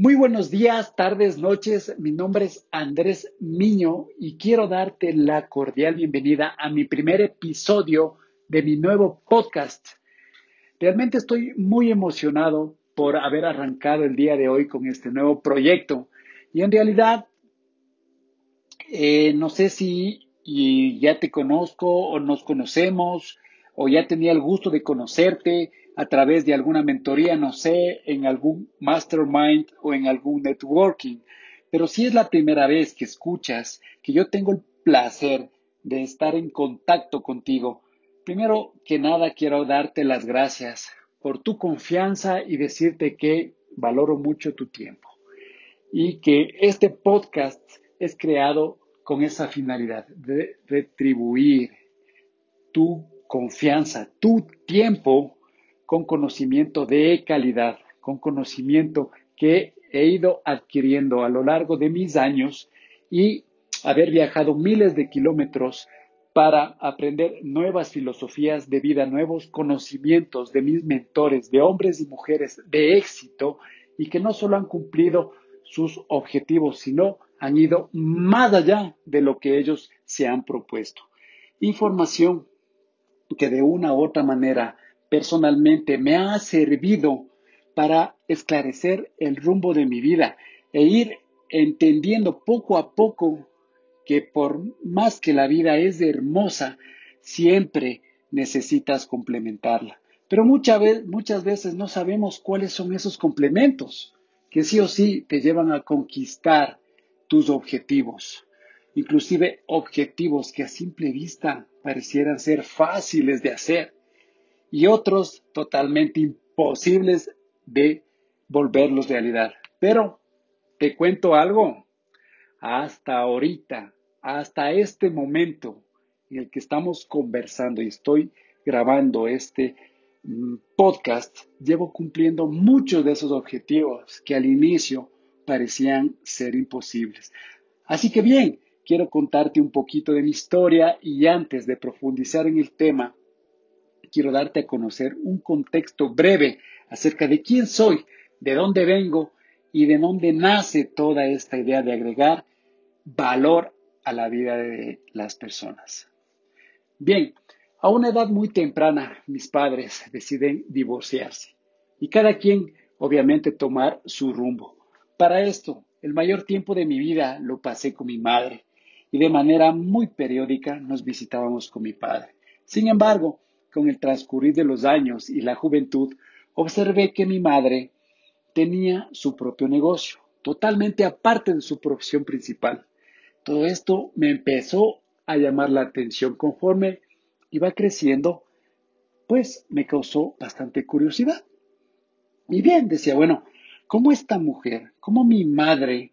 Muy buenos días, tardes, noches. Mi nombre es Andrés Miño y quiero darte la cordial bienvenida a mi primer episodio de mi nuevo podcast. Realmente estoy muy emocionado por haber arrancado el día de hoy con este nuevo proyecto. Y en realidad, eh, no sé si ya te conozco o nos conocemos o ya tenía el gusto de conocerte a través de alguna mentoría, no sé, en algún mastermind o en algún networking. Pero si es la primera vez que escuchas que yo tengo el placer de estar en contacto contigo, primero que nada quiero darte las gracias por tu confianza y decirte que valoro mucho tu tiempo y que este podcast es creado con esa finalidad de retribuir tu confianza, tu tiempo con conocimiento de calidad, con conocimiento que he ido adquiriendo a lo largo de mis años y haber viajado miles de kilómetros para aprender nuevas filosofías de vida, nuevos conocimientos de mis mentores, de hombres y mujeres de éxito y que no solo han cumplido sus objetivos, sino han ido más allá de lo que ellos se han propuesto. Información que de una u otra manera personalmente me ha servido para esclarecer el rumbo de mi vida e ir entendiendo poco a poco que por más que la vida es hermosa, siempre necesitas complementarla. Pero muchas, muchas veces no sabemos cuáles son esos complementos que sí o sí te llevan a conquistar tus objetivos, inclusive objetivos que a simple vista parecieran ser fáciles de hacer y otros totalmente imposibles de volverlos realidad. Pero te cuento algo, hasta ahorita, hasta este momento en el que estamos conversando y estoy grabando este mm, podcast, llevo cumpliendo muchos de esos objetivos que al inicio parecían ser imposibles. Así que bien, quiero contarte un poquito de mi historia y antes de profundizar en el tema, quiero darte a conocer un contexto breve acerca de quién soy, de dónde vengo y de dónde nace toda esta idea de agregar valor a la vida de las personas. Bien, a una edad muy temprana mis padres deciden divorciarse y cada quien obviamente tomar su rumbo. Para esto, el mayor tiempo de mi vida lo pasé con mi madre y de manera muy periódica nos visitábamos con mi padre. Sin embargo, con el transcurrir de los años y la juventud, observé que mi madre tenía su propio negocio, totalmente aparte de su profesión principal. Todo esto me empezó a llamar la atención conforme iba creciendo, pues me causó bastante curiosidad. Y bien, decía, bueno, ¿cómo esta mujer, cómo mi madre,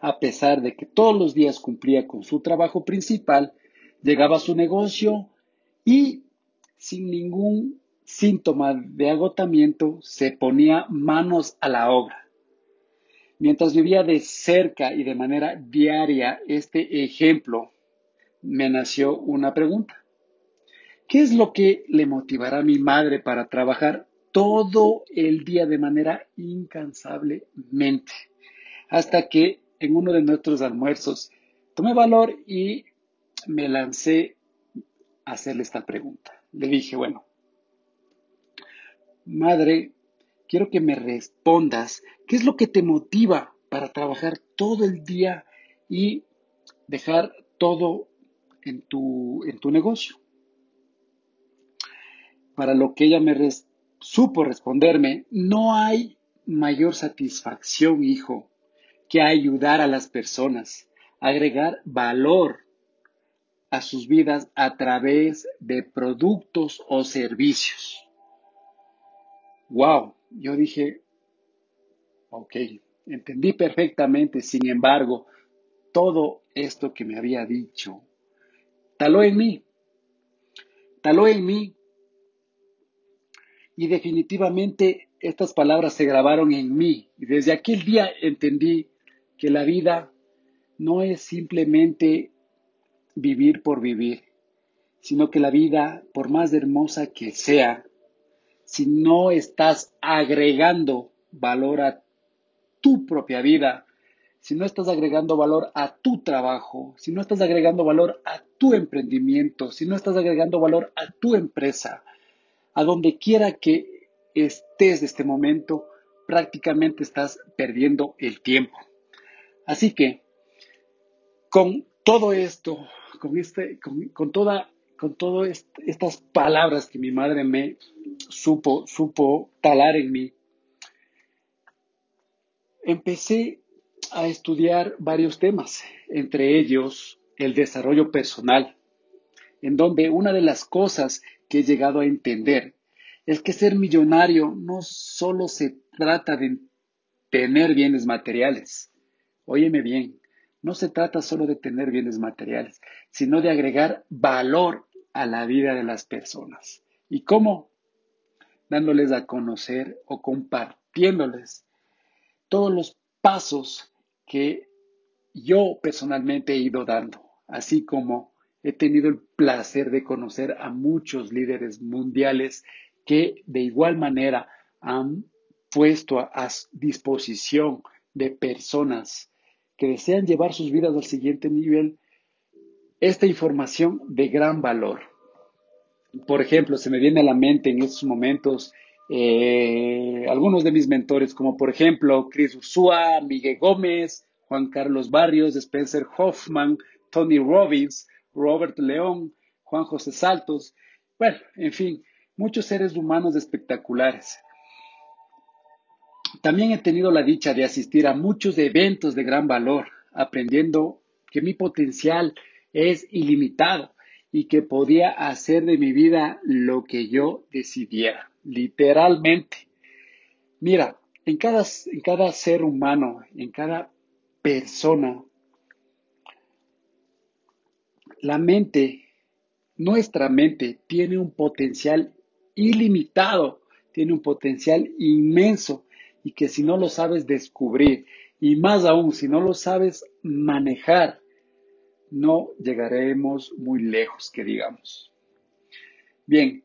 a pesar de que todos los días cumplía con su trabajo principal, llegaba a su negocio y sin ningún síntoma de agotamiento se ponía manos a la obra. Mientras vivía de cerca y de manera diaria este ejemplo, me nació una pregunta. ¿Qué es lo que le motivará a mi madre para trabajar todo el día de manera incansablemente? Hasta que en uno de nuestros almuerzos tomé valor y me lancé hacerle esta pregunta. Le dije, bueno, madre, quiero que me respondas qué es lo que te motiva para trabajar todo el día y dejar todo en tu, en tu negocio. Para lo que ella me supo responderme, no hay mayor satisfacción, hijo, que ayudar a las personas, agregar valor a sus vidas a través de productos o servicios. Wow, yo dije, ok, entendí perfectamente, sin embargo, todo esto que me había dicho, taló en mí, taló en mí y definitivamente estas palabras se grabaron en mí y desde aquel día entendí que la vida no es simplemente vivir por vivir, sino que la vida, por más hermosa que sea, si no estás agregando valor a tu propia vida, si no estás agregando valor a tu trabajo, si no estás agregando valor a tu emprendimiento, si no estás agregando valor a tu empresa, a donde quiera que estés de este momento, prácticamente estás perdiendo el tiempo. Así que, con todo esto, con, este, con, con todas estas palabras que mi madre me supo, supo talar en mí, empecé a estudiar varios temas, entre ellos el desarrollo personal, en donde una de las cosas que he llegado a entender es que ser millonario no solo se trata de tener bienes materiales. Óyeme bien, no se trata solo de tener bienes materiales, sino de agregar valor a la vida de las personas. ¿Y cómo? Dándoles a conocer o compartiéndoles todos los pasos que yo personalmente he ido dando, así como he tenido el placer de conocer a muchos líderes mundiales que de igual manera han puesto a, disposición de personas que desean llevar sus vidas al siguiente nivel esta información de gran valor. Por ejemplo, se me viene a la mente en estos momentos eh, algunos de mis mentores, como por ejemplo Chris Ursúa, Miguel Gómez, Juan Carlos Barrios, Spencer Hoffman, Tony Robbins, Robert León, Juan José Saltos, bueno, en fin, muchos seres humanos espectaculares. También he tenido la dicha de asistir a muchos eventos de gran valor, aprendiendo que mi potencial es ilimitado y que podía hacer de mi vida lo que yo decidiera, literalmente. Mira, en cada, en cada ser humano, en cada persona, la mente, nuestra mente, tiene un potencial ilimitado, tiene un potencial inmenso y que si no lo sabes descubrir y más aún si no lo sabes manejar, no llegaremos muy lejos, que digamos. Bien,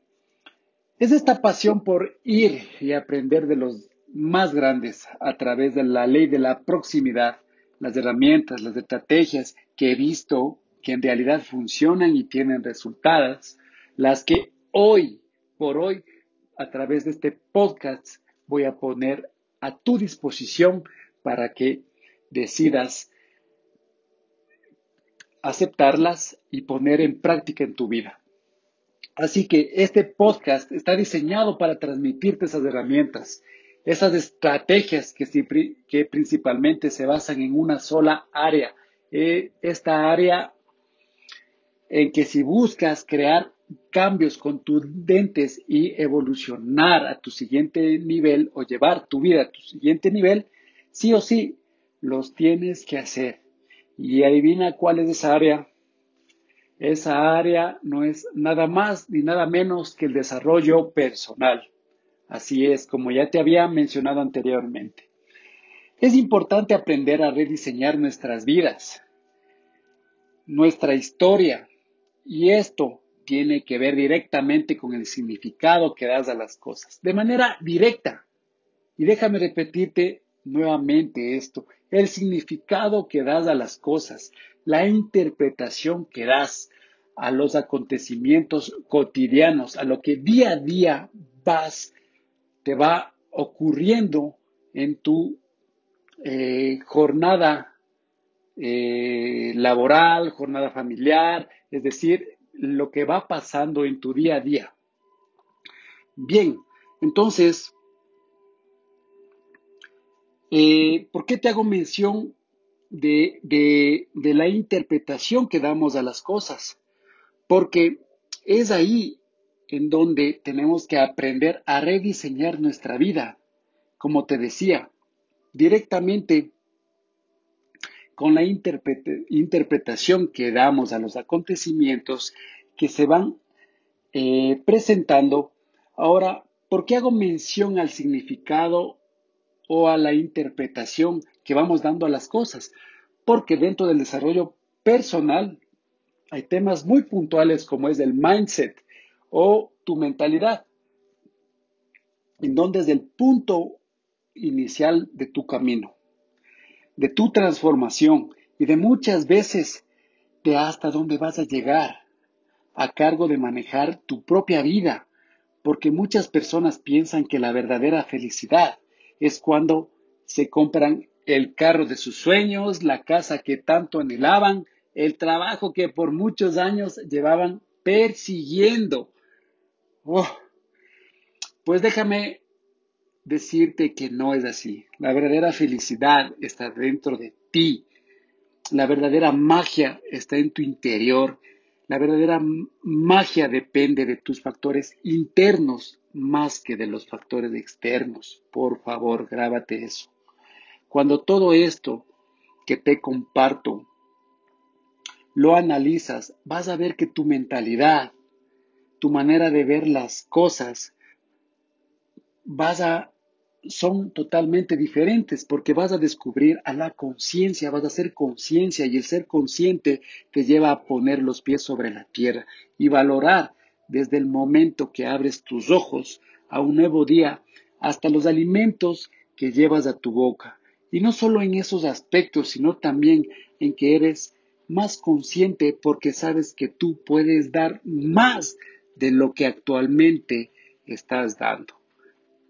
es esta pasión por ir y aprender de los más grandes a través de la ley de la proximidad, las herramientas, las estrategias que he visto que en realidad funcionan y tienen resultados, las que hoy por hoy a través de este podcast voy a poner a tu disposición para que decidas aceptarlas y poner en práctica en tu vida. Así que este podcast está diseñado para transmitirte esas herramientas, esas estrategias que, que principalmente se basan en una sola área. Eh, esta área en que si buscas crear cambios contundentes y evolucionar a tu siguiente nivel o llevar tu vida a tu siguiente nivel, sí o sí los tienes que hacer. Y adivina cuál es esa área. Esa área no es nada más ni nada menos que el desarrollo personal. Así es, como ya te había mencionado anteriormente. Es importante aprender a rediseñar nuestras vidas, nuestra historia, y esto tiene que ver directamente con el significado que das a las cosas, de manera directa. Y déjame repetirte nuevamente esto, el significado que das a las cosas, la interpretación que das a los acontecimientos cotidianos, a lo que día a día vas, te va ocurriendo en tu eh, jornada eh, laboral, jornada familiar, es decir, lo que va pasando en tu día a día. Bien, entonces, eh, ¿por qué te hago mención de, de la interpretación que damos a las cosas? Porque es ahí en donde tenemos que aprender a rediseñar nuestra vida, como te decía, directamente con la interpretación que damos a los acontecimientos que se van eh, presentando. Ahora, ¿por qué hago mención al significado o a la interpretación que vamos dando a las cosas? Porque dentro del desarrollo personal hay temas muy puntuales como es el mindset o tu mentalidad, en donde desde el punto inicial de tu camino, de tu transformación y de muchas veces de hasta dónde vas a llegar a cargo de manejar tu propia vida, porque muchas personas piensan que la verdadera felicidad es cuando se compran el carro de sus sueños, la casa que tanto anhelaban, el trabajo que por muchos años llevaban persiguiendo. Oh, pues déjame decirte que no es así. La verdadera felicidad está dentro de ti. La verdadera magia está en tu interior. La verdadera magia depende de tus factores internos más que de los factores externos. Por favor, grábate eso. Cuando todo esto que te comparto lo analizas, vas a ver que tu mentalidad, tu manera de ver las cosas, vas a son totalmente diferentes porque vas a descubrir a la conciencia, vas a ser conciencia y el ser consciente te lleva a poner los pies sobre la tierra y valorar desde el momento que abres tus ojos a un nuevo día hasta los alimentos que llevas a tu boca. Y no solo en esos aspectos, sino también en que eres más consciente porque sabes que tú puedes dar más de lo que actualmente estás dando.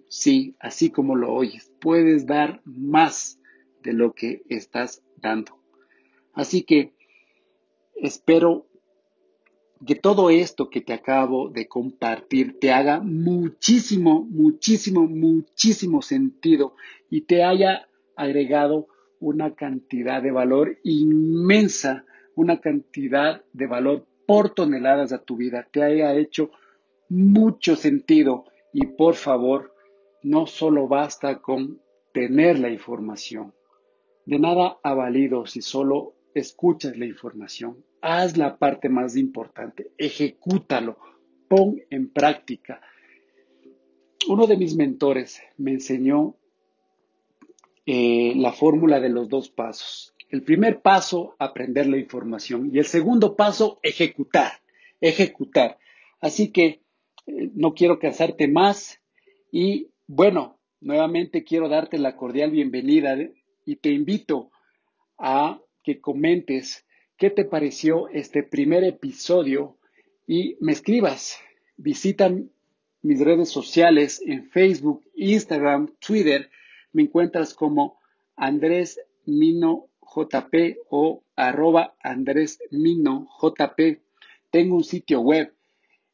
Sí, así como lo oyes, puedes dar más de lo que estás dando. Así que espero que todo esto que te acabo de compartir te haga muchísimo, muchísimo, muchísimo sentido y te haya agregado una cantidad de valor inmensa, una cantidad de valor por toneladas a tu vida, te haya hecho mucho sentido y por favor, no solo basta con tener la información. De nada ha valido si solo escuchas la información. Haz la parte más importante, ejecútalo, pon en práctica. Uno de mis mentores me enseñó eh, la fórmula de los dos pasos. El primer paso, aprender la información. Y el segundo paso, ejecutar. Ejecutar. Así que eh, no quiero cansarte más. Y bueno, nuevamente quiero darte la cordial bienvenida y te invito a que comentes qué te pareció este primer episodio y me escribas. Visita mis redes sociales en Facebook, Instagram, Twitter. Me encuentras como Andrés Mino JP o arroba Andrés Mino JP. Tengo un sitio web,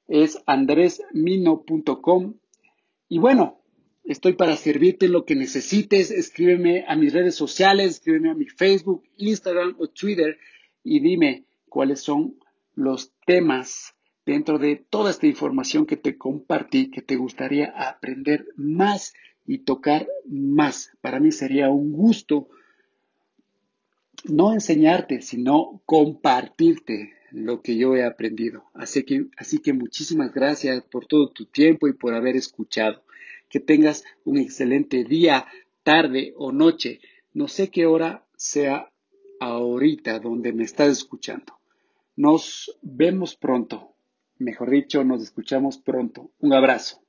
es andresmino.com. Y bueno, Estoy para servirte lo que necesites. Escríbeme a mis redes sociales, escríbeme a mi Facebook, Instagram o Twitter y dime cuáles son los temas dentro de toda esta información que te compartí que te gustaría aprender más y tocar más. Para mí sería un gusto no enseñarte, sino compartirte lo que yo he aprendido. Así que, así que muchísimas gracias por todo tu tiempo y por haber escuchado. Que tengas un excelente día, tarde o noche. No sé qué hora sea ahorita donde me estás escuchando. Nos vemos pronto. Mejor dicho, nos escuchamos pronto. Un abrazo.